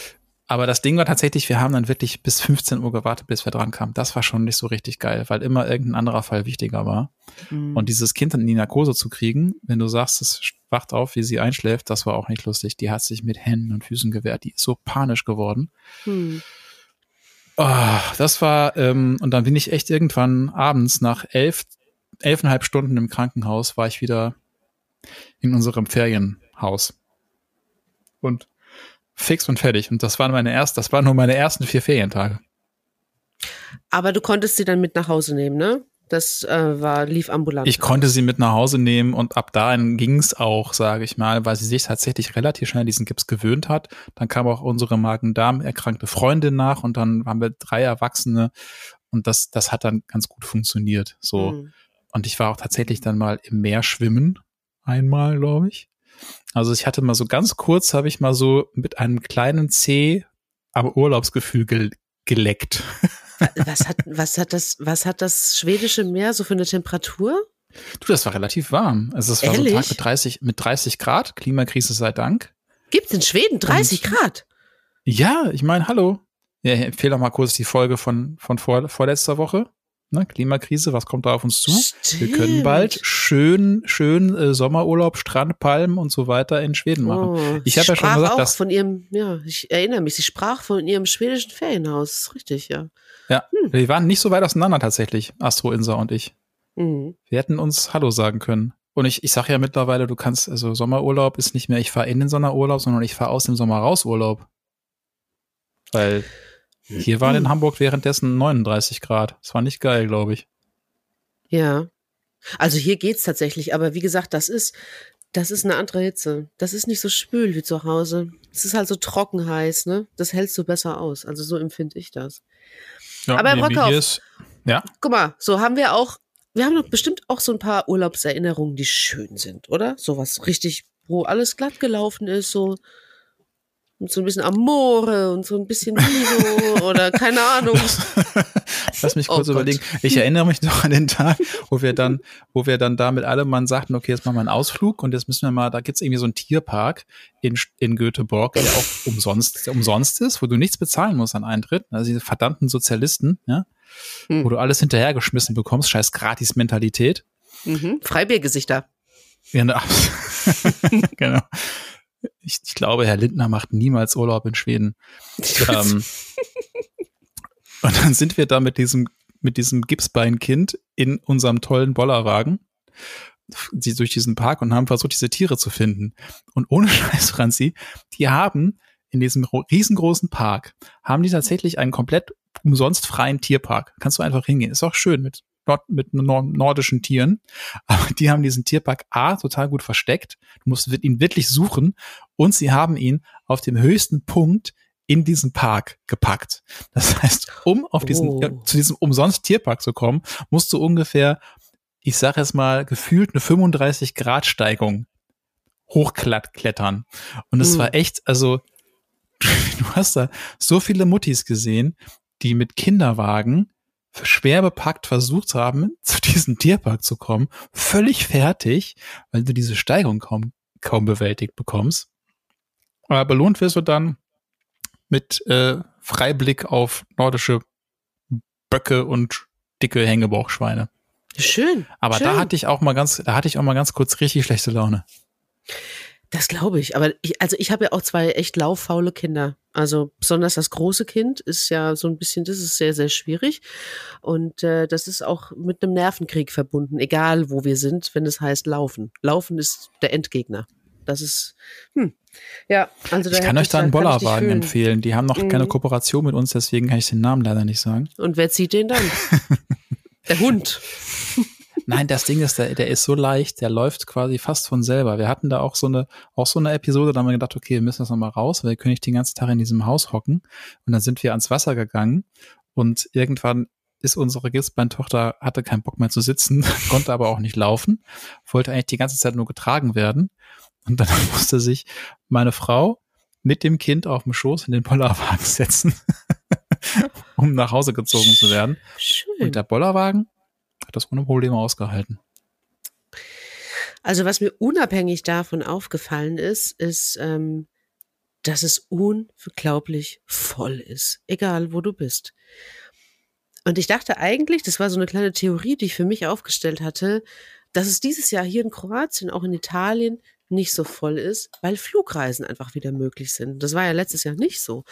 Aber das Ding war tatsächlich, wir haben dann wirklich bis 15 Uhr gewartet, bis wir dran kamen. Das war schon nicht so richtig geil, weil immer irgendein anderer Fall wichtiger war. Mhm. Und dieses Kind in die Narkose zu kriegen, wenn du sagst, es wacht auf, wie sie einschläft, das war auch nicht lustig. Die hat sich mit Händen und Füßen gewehrt. Die ist so panisch geworden. Mhm. Oh, das war, ähm, und dann bin ich echt irgendwann abends nach elf, elfeinhalb Stunden im Krankenhaus, war ich wieder in unserem Ferienhaus. Und fix und fertig. Und das waren meine ersten, das waren nur meine ersten vier Ferientage. Aber du konntest sie dann mit nach Hause nehmen, ne? Das äh, war, lief ambulant. Ich konnte sie mit nach Hause nehmen und ab dahin ging es auch, sage ich mal, weil sie sich tatsächlich relativ schnell an diesen Gips gewöhnt hat. Dann kam auch unsere Magen-Darm erkrankte Freundin nach und dann waren wir drei Erwachsene und das, das hat dann ganz gut funktioniert. So. Mhm. Und ich war auch tatsächlich dann mal im Meer schwimmen. Einmal, glaube ich. Also ich hatte mal so ganz kurz, habe ich mal so mit einem kleinen C am Urlaubsgefühl ge geleckt. Was hat, was hat das, was hat das schwedische Meer so für eine Temperatur? Du, das war relativ warm. Also es war Ehrlich? so ein Tag mit 30, mit 30 Grad, Klimakrise sei Dank. Gibt's in Schweden 30 Und, Grad? Ja, ich meine, hallo. Ja, ich empfehle auch mal kurz die Folge von, von vor, vorletzter Woche ne, Klimakrise, was kommt da auf uns zu? Stimmt. Wir können bald schön, schön äh, Sommerurlaub, Strand, Palmen und so weiter in Schweden machen. Oh, ich habe ja schon gesagt, auch dass von ihrem, ja, ich erinnere mich, sie sprach von ihrem schwedischen Ferienhaus, richtig, ja. Ja, hm. wir waren nicht so weit auseinander tatsächlich, Astro Insa und ich. Mhm. Wir hätten uns Hallo sagen können. Und ich, ich sage ja mittlerweile, du kannst, also Sommerurlaub ist nicht mehr, ich fahre in den Sommerurlaub, sondern ich fahre aus dem Sommer raus Urlaub. Weil hier waren in Hamburg währenddessen 39 Grad. Das war nicht geil, glaube ich. Ja. Also hier geht's tatsächlich, aber wie gesagt, das ist, das ist eine andere Hitze. Das ist nicht so spül wie zu Hause. Es ist halt so trocken heiß, ne? Das hältst du besser aus. Also so empfinde ich das. Ja, aber nee, Rockauf, ist, ja. guck mal, so haben wir auch, wir haben doch bestimmt auch so ein paar Urlaubserinnerungen, die schön sind, oder? Sowas richtig, wo alles glatt gelaufen ist, so und so ein bisschen Amore und so ein bisschen Liebe oder keine Ahnung. Lass mich kurz oh überlegen. Ich erinnere mich noch an den Tag, wo wir dann, wo wir dann da mit allem Mann sagten, okay, jetzt machen wir einen Ausflug und jetzt müssen wir mal, da gibt's irgendwie so einen Tierpark in, in Göteborg, der auch umsonst, der umsonst ist, wo du nichts bezahlen musst an Eintritt. Also diese verdammten Sozialisten, ja, hm. wo du alles hinterhergeschmissen bekommst, scheiß Gratis-Mentalität. Mhm. Freibiergesichter. Ja, ne, genau ich, ich glaube, Herr Lindner macht niemals Urlaub in Schweden. ähm, und dann sind wir da mit diesem, mit diesem Gipsbeinkind in unserem tollen Bollerwagen die durch diesen Park und haben versucht, diese Tiere zu finden. Und ohne Scheiß, Franzi, die haben in diesem riesengroßen Park, haben die tatsächlich einen komplett umsonst freien Tierpark. Kannst du einfach hingehen. Ist auch schön mit Nord mit nordischen Tieren. Aber die haben diesen Tierpark A total gut versteckt. Du musst ihn wirklich suchen. Und sie haben ihn auf dem höchsten Punkt in diesen Park gepackt. Das heißt, um auf diesen, oh. ja, zu diesem umsonst Tierpark zu kommen, musst du ungefähr, ich sage jetzt mal, gefühlt eine 35 Grad Steigung hochklettern. Und es mm. war echt, also, du hast da so viele Muttis gesehen, die mit Kinderwagen schwer bepackt versucht haben, zu diesem Tierpark zu kommen, völlig fertig, weil du diese Steigung kaum, kaum bewältigt bekommst. Aber belohnt wirst du dann mit äh, Freiblick auf nordische Böcke und dicke Hängebauchschweine. Schön. Aber schön. da hatte ich auch mal ganz, da hatte ich auch mal ganz kurz richtig schlechte Laune. Das glaube ich. Aber ich, also ich habe ja auch zwei echt lauffaule Kinder. Also besonders das große Kind ist ja so ein bisschen, das ist sehr, sehr schwierig. Und äh, das ist auch mit einem Nervenkrieg verbunden, egal wo wir sind, wenn es heißt Laufen. Laufen ist der Endgegner. Das ist, hm. Ja, also Ich kann euch da einen Bollerwagen empfehlen. Die haben noch mhm. keine Kooperation mit uns, deswegen kann ich den Namen leider nicht sagen. Und wer zieht den dann? der Hund. Nein, das Ding ist, der, der ist so leicht, der läuft quasi fast von selber. Wir hatten da auch so eine, auch so eine Episode, da haben wir gedacht, okay, wir müssen das nochmal raus, weil wir können nicht den ganzen Tag in diesem Haus hocken. Und dann sind wir ans Wasser gegangen und irgendwann ist unsere Gipsbeintochter, hatte keinen Bock mehr zu sitzen, konnte aber auch nicht laufen, wollte eigentlich die ganze Zeit nur getragen werden. Und dann musste sich meine Frau mit dem Kind auf dem Schoß in den Bollerwagen setzen, um nach Hause gezogen zu werden. Schön. Und der Bollerwagen hat das ohne Probleme ausgehalten. Also was mir unabhängig davon aufgefallen ist, ist, ähm, dass es unglaublich voll ist, egal wo du bist. Und ich dachte eigentlich, das war so eine kleine Theorie, die ich für mich aufgestellt hatte, dass es dieses Jahr hier in Kroatien, auch in Italien, nicht so voll ist, weil Flugreisen einfach wieder möglich sind. Das war ja letztes Jahr nicht so.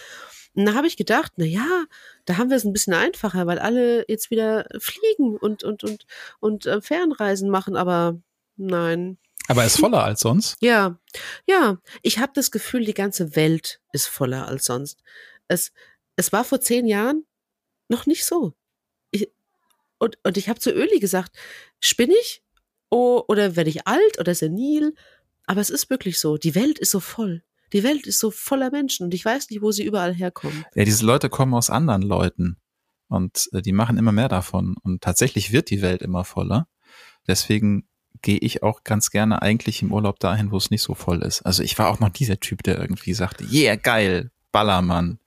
Und da habe ich gedacht, na ja, da haben wir es ein bisschen einfacher, weil alle jetzt wieder fliegen und und und und äh, Fernreisen machen, aber nein. Aber ist voller als sonst. Ja, ja. Ich habe das Gefühl, die ganze Welt ist voller als sonst. Es es war vor zehn Jahren noch nicht so. Ich, und, und ich habe zu Öli gesagt, spinne ich? Oh, oder werde ich alt oder senil? Aber es ist wirklich so. Die Welt ist so voll. Die Welt ist so voller Menschen und ich weiß nicht, wo sie überall herkommen. Ja, diese Leute kommen aus anderen Leuten und äh, die machen immer mehr davon. Und tatsächlich wird die Welt immer voller. Deswegen gehe ich auch ganz gerne eigentlich im Urlaub dahin, wo es nicht so voll ist. Also ich war auch noch dieser Typ, der irgendwie sagte, yeah, geil, Ballermann.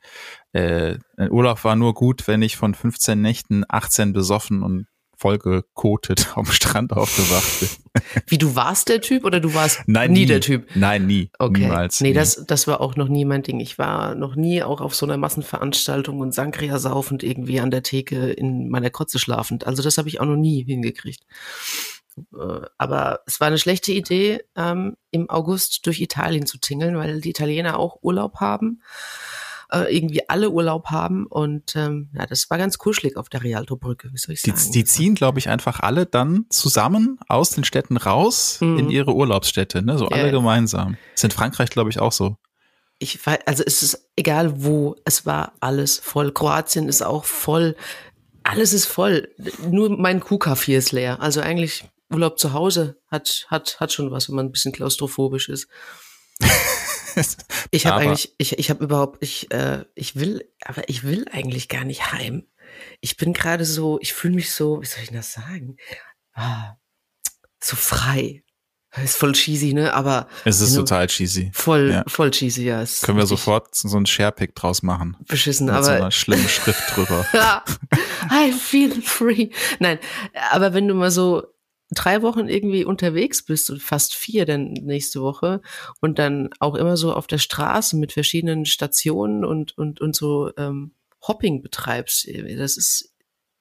Äh, Urlaub war nur gut, wenn ich von 15 Nächten 18 besoffen und vollgekotet am Strand aufgewacht bin. Wie du warst der Typ oder du warst Nein, nie, nie. der Typ? Nein, nie. Okay. Niemals. nee, nie. das, das war auch noch nie mein Ding. Ich war noch nie auch auf so einer Massenveranstaltung und Sangria saufend irgendwie an der Theke in meiner Kotze schlafend. Also das habe ich auch noch nie hingekriegt. Äh, Aber es war eine schlechte Idee, ähm, im August durch Italien zu tingeln, weil die Italiener auch Urlaub haben, äh, irgendwie alle Urlaub haben und ähm, ja, das war ganz kuschelig auf der Rialto-Brücke, wie soll ich Die, sagen. die ziehen, glaube ich, einfach alle dann zusammen aus den Städten raus Mhm. in ihre Urlaubsstädte, ne? So Ja. alle gemeinsam. Ist in Frankreich, glaube ich, auch so. ich weiß, also es ist egal wo, es war alles voll. Kroatien ist auch voll. Alles ist voll. Nur mein Kuhkaffee ist leer. Also eigentlich Urlaub zu Hause hat, hat, hat schon was, wenn man ein bisschen klaustrophobisch ist. Ich habe eigentlich, ich, ich habe überhaupt, ich, äh, ich will, aber ich will eigentlich gar nicht heim. Ich bin gerade so, ich fühle mich so, wie soll ich das sagen? Ah, so frei. Ist voll cheesy, ne? Aber Es ist total cheesy. voll, Ja. voll cheesy, ja. ist Können wir sofort so einen Sharepick draus machen. beschissen, Mit so aber einer schlimmen Schrift drüber. Ja, I feel free. Nein, aber wenn du mal so drei Wochen irgendwie unterwegs bist und fast vier dann nächste Woche und dann auch immer so auf der Straße mit verschiedenen Stationen und und und so ähm, Hopping betreibst, das ist,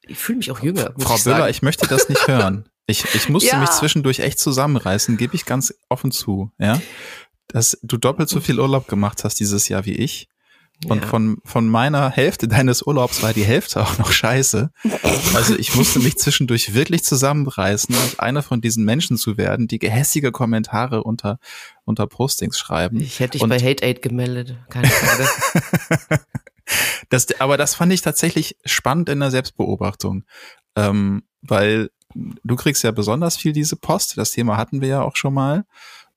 ich fühle mich auch jünger. Frau ich Böller, ich möchte das nicht hören. Ich, ich musste Ja. mich zwischendurch echt zusammenreißen, gebe ich ganz offen zu, ja. Dass du doppelt so viel Urlaub gemacht hast dieses Jahr wie ich. Und Ja. von, von meiner Hälfte deines Urlaubs war die Hälfte auch noch scheiße. Also ich musste mich zwischendurch wirklich zusammenreißen, nicht einer von diesen Menschen zu werden, die gehässige Kommentare unter, unter Postings schreiben. ich hätte dich und- bei Hate Aid gemeldet, keine Frage. Das, aber das fand ich tatsächlich spannend in der Selbstbeobachtung, ähm, weil du kriegst ja besonders viel diese Post. Das Thema hatten wir ja auch schon mal.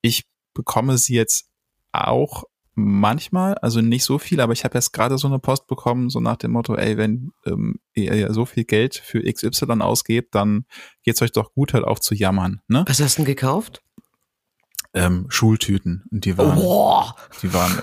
Ich bekomme sie jetzt auch manchmal, also nicht so viel, aber ich habe jetzt gerade so eine Post bekommen, so nach dem Motto, ey, wenn ähm, ihr so viel Geld für XY ausgebt, dann geht's euch doch gut, halt auf zu jammern, ne? Was hast du denn gekauft? Ähm, Schultüten. Und die waren, Boah, die waren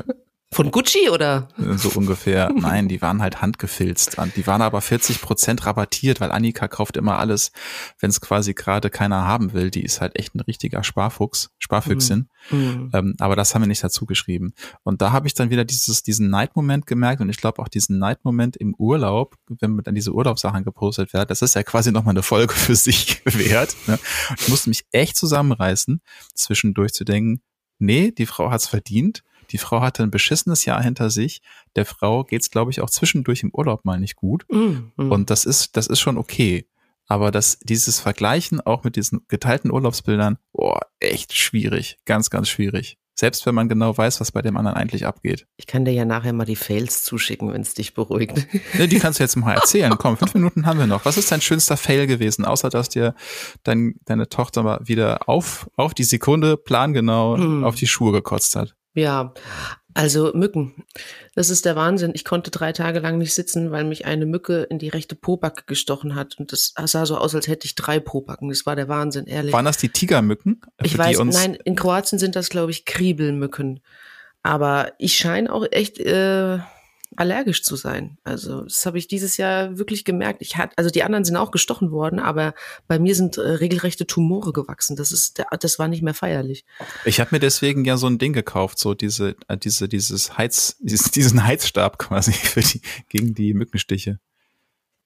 von Gucci oder? so ungefähr. Nein, die waren halt handgefilzt. Die waren aber 40 Prozent rabattiert, weil Annika kauft immer alles, wenn es quasi gerade keiner haben will. Die ist halt echt ein richtiger Sparfuchs, Sparfüchsin. Hm. Ähm, aber das haben wir nicht dazu geschrieben. Und da habe ich dann wieder dieses, diesen Neidmoment gemerkt und ich glaube auch diesen Neidmoment im Urlaub, wenn dann diese Urlaubssachen gepostet werden, das ist ja quasi nochmal eine Folge für sich wert. Ne? Ich musste mich echt zusammenreißen, zwischendurch zu denken, nee, die Frau hat's verdient. Die Frau hatte ein beschissenes Jahr hinter sich. Der Frau geht's, glaube ich, auch zwischendurch im Urlaub mal nicht gut. Hm, hm. Und das ist, das ist schon okay. Aber das, dieses Vergleichen auch mit diesen geteilten Urlaubsbildern, boah, echt schwierig. Ganz, ganz schwierig. Selbst wenn man genau weiß, was bei dem anderen eigentlich abgeht. Ich kann dir ja nachher mal die Fails zuschicken, wenn es dich beruhigt. Ne, die kannst du jetzt mal erzählen. Komm, fünf Minuten haben wir noch. Was ist dein schönster Fail gewesen, außer dass dir dein, deine Tochter mal wieder auf, auf die Sekunde plangenau hm. auf die Schuhe gekotzt hat? Ja, also Mücken. Das ist der Wahnsinn. Ich konnte drei Tage lang nicht sitzen, weil mich eine Mücke in die rechte Pobacke gestochen hat. Und das sah so aus, als hätte ich drei Pobacken. Das war der Wahnsinn, ehrlich. Waren das die Tigermücken? Ich weiß, nein, in Kroatien sind das, glaube ich, Kriebelmücken. Aber ich scheine auch echt äh, allergisch zu sein. Also das habe ich dieses Jahr wirklich gemerkt. Ich hatte, also die anderen sind auch gestochen worden, aber bei mir sind äh, regelrechte Tumore gewachsen. Das ist, das war nicht mehr feierlich. Ich habe mir deswegen ja so ein Ding gekauft, so diese, äh, diese, dieses Heiz, dieses, diesen Heizstab quasi für die gegen die Mückenstiche.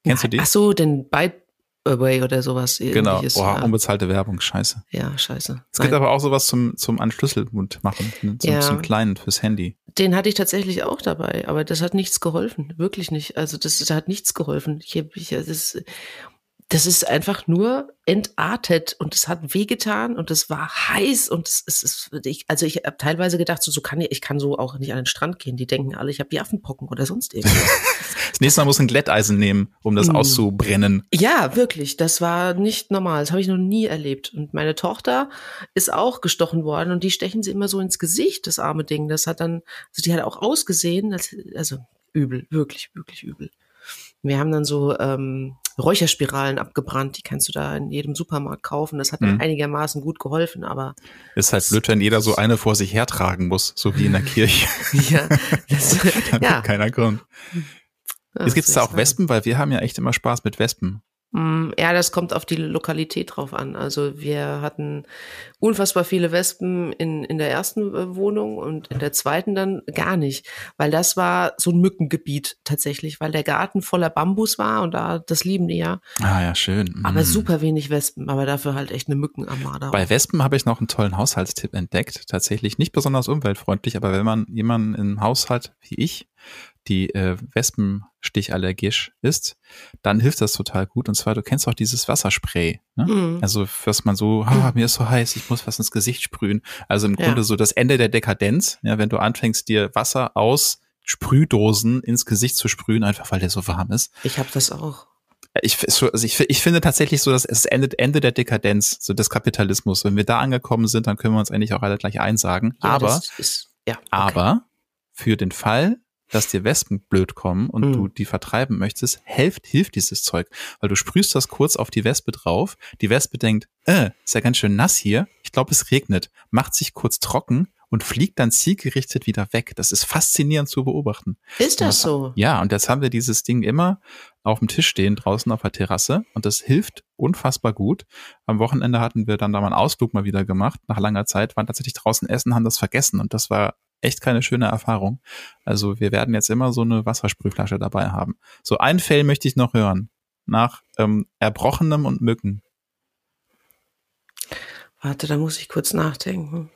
Kennst ja, du die? Ach so, den Bite Away oder sowas. Genau, Boah, ja. unbezahlte Werbung, scheiße. Ja, scheiße. Es gibt aber auch sowas zum, zum Anschlüsselmund machen, ne? zum, ja. zum kleinen fürs Handy. Den hatte ich tatsächlich auch dabei, aber das hat nichts geholfen, wirklich nicht. Also das, das hat nichts geholfen. Ich, ich, das, das ist einfach nur entartet und es hat wehgetan und es war heiß und es, es ist, ich, also ich habe teilweise gedacht, so, so kann ich, ich kann so auch nicht an den Strand gehen. Die denken alle, ich habe die Affenpocken oder sonst irgendwas. das nächste Mal muss ein Glätteisen nehmen, um das mm. auszubrennen. Ja, wirklich. Das war nicht normal. Das habe ich noch nie erlebt. Und meine Tochter ist auch gestochen worden und die stechen sie immer so ins Gesicht, das arme Ding. Das hat dann, also die hat auch ausgesehen, als, also übel, wirklich, wirklich übel. Wir haben dann so ähm, Räucherspiralen abgebrannt, die kannst du da in jedem Supermarkt kaufen. Das hat mhm. einigermaßen gut geholfen, aber. Ist halt blöd, wenn jeder so eine vor sich hertragen muss, so wie in der Kirche. ja, das, ja. keiner Grund. Jetzt gibt es da auch Wespen, weil wir haben ja echt immer Spaß mit Wespen. Mm, ja, das kommt auf die Lokalität drauf an. Also wir hatten unfassbar viele Wespen in, in der ersten äh, Wohnung und in der zweiten dann gar nicht, weil das war so ein Mückengebiet tatsächlich, weil der Garten voller Bambus war und da, das lieben die ja. Ah ja, schön. Aber mm. super wenig Wespen, aber dafür halt echt eine Mückenarmada. Bei Wespen habe ich noch einen tollen Haushaltstipp entdeckt. Tatsächlich nicht besonders umweltfreundlich, aber wenn man jemanden im Haushalt wie ich die äh, Wespenstichallergisch ist, dann hilft das total gut. Und zwar, du kennst auch dieses Wasserspray. Ne? Mhm. Also, was man so, ah, mir ist so heiß, ich muss was ins Gesicht sprühen. Also im ja. Grunde so das Ende der Dekadenz, ja, wenn du anfängst, dir Wasser aus Sprühdosen ins Gesicht zu sprühen, einfach weil der so warm ist. Ich habe das auch. Ich, also ich, ich finde tatsächlich so, dass es endet Ende der Dekadenz, so des Kapitalismus. Wenn wir da angekommen sind, dann können wir uns eigentlich auch alle gleich einsagen. Ja, aber, ist, ja, okay. aber für den Fall, dass dir Wespen blöd kommen und mhm. du die vertreiben möchtest, hilft, hilft dieses Zeug. Weil du sprühst das kurz auf die Wespe drauf. Die Wespe denkt, äh, ist ja ganz schön nass hier. Ich glaube, es regnet. Macht sich kurz trocken und fliegt dann zielgerichtet wieder weg. Das ist faszinierend zu beobachten. Ist das so? Ja, und jetzt haben wir dieses Ding immer auf dem Tisch stehen, draußen auf der Terrasse. Und das hilft unfassbar gut. Am Wochenende hatten wir dann da mal einen Ausflug mal wieder gemacht. Nach langer Zeit waren tatsächlich draußen essen, haben das vergessen. Und das war echt keine schöne Erfahrung. Also wir werden jetzt immer so eine Wassersprühflasche dabei haben. So ein Fell möchte ich noch hören. Nach ähm, Erbrochenem und Mücken. Warte, da muss ich kurz nachdenken.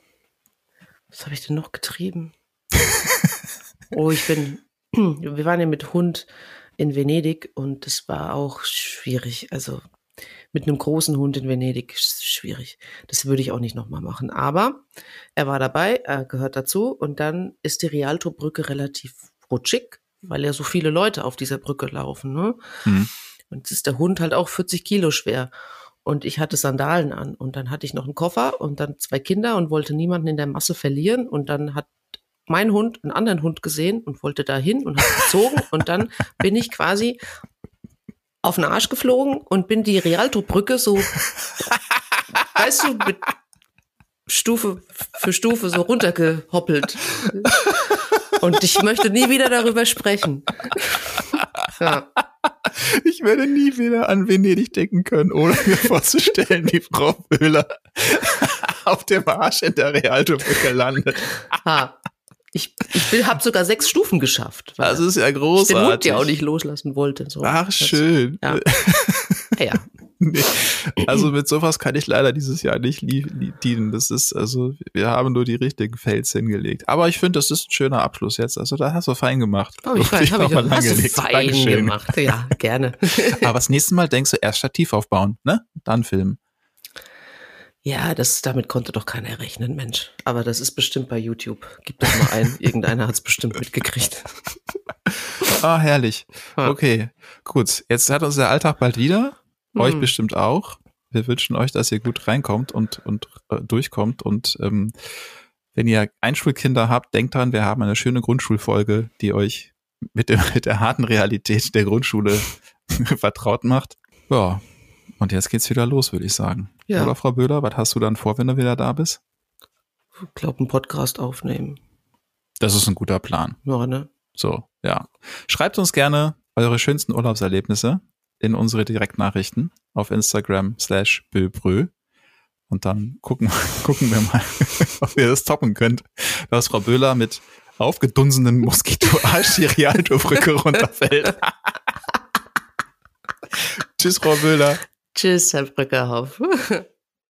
Was habe ich denn noch getrieben? oh, ich bin. Wir waren ja mit Hund in Venedig und das war auch schwierig. Also mit einem großen Hund in Venedig schwierig. Das würde ich auch nicht nochmal machen. Aber er war dabei, er gehört dazu und dann ist die Rialto-Brücke relativ rutschig, weil ja so viele Leute auf dieser Brücke laufen. Ne? Mhm. Und ist der Hund halt auch 40 Kilo schwer. Und ich hatte Sandalen an und dann hatte ich noch einen Koffer und dann zwei Kinder und wollte niemanden in der Masse verlieren. Und dann hat mein Hund einen anderen Hund gesehen und wollte da hin und hat gezogen. und dann bin ich quasi auf den Arsch geflogen und bin die Rialto-Brücke so, weißt du, mit Stufe für Stufe so runtergehoppelt. Und ich möchte nie wieder darüber sprechen. Ja. Ich werde nie wieder an Venedig denken können, ohne mir vorzustellen, wie Frau Böhler auf dem Arsch in der Rialto-Brücke landet. Ha. Ich, ich habe sogar sechs Stufen geschafft. Das ist ja großartig. Ich den Hund ja auch nicht loslassen wollte. So. Ach, schön. Ja. ja. nee. Also mit sowas kann ich leider dieses Jahr nicht dienen. Das ist, also, wir haben nur die richtigen Fails hingelegt. Aber ich finde, das ist ein schöner Abschluss jetzt. Also, da hast du fein gemacht. Oh, ich fein, hab ich mal hast du fein Dankeschön. gemacht. Ja, gerne. Aber das nächste Mal denkst du erst Stativ aufbauen, ne? Dann filmen. Ja, das, damit konnte doch keiner rechnen, Mensch. Aber das ist bestimmt bei YouTube. Gib das mal ein. Irgendeiner hat es bestimmt mitgekriegt. Ah, herrlich. Okay, gut. Jetzt hat uns der Alltag bald wieder. Mhm. Euch bestimmt auch. Wir wünschen euch, dass ihr gut reinkommt und, und äh, durchkommt. Und ähm, wenn ihr Einschulkinder habt, denkt dran, wir haben eine schöne Grundschulfolge, die euch mit, dem, mit der harten Realität der Grundschule vertraut macht. Ja, und jetzt geht's wieder los, würde ich sagen. Ja. Oder Frau Böhler, was hast du dann vor, wenn du wieder da bist? Ich glaube, einen Podcast aufnehmen. Das ist ein guter Plan. Ja, ne? So, ja. Schreibt uns gerne eure schönsten Urlaubserlebnisse in unsere Direktnachrichten auf Instagram slash böbrö. Und dann gucken, gucken wir mal, ob ihr das toppen könnt, dass Frau Böhler mit aufgedunsenen Moskitoarsch die Rialto-Brücke runterfällt. Tschüss, Frau Böhler. Tschüss, Herr Brückerhoff.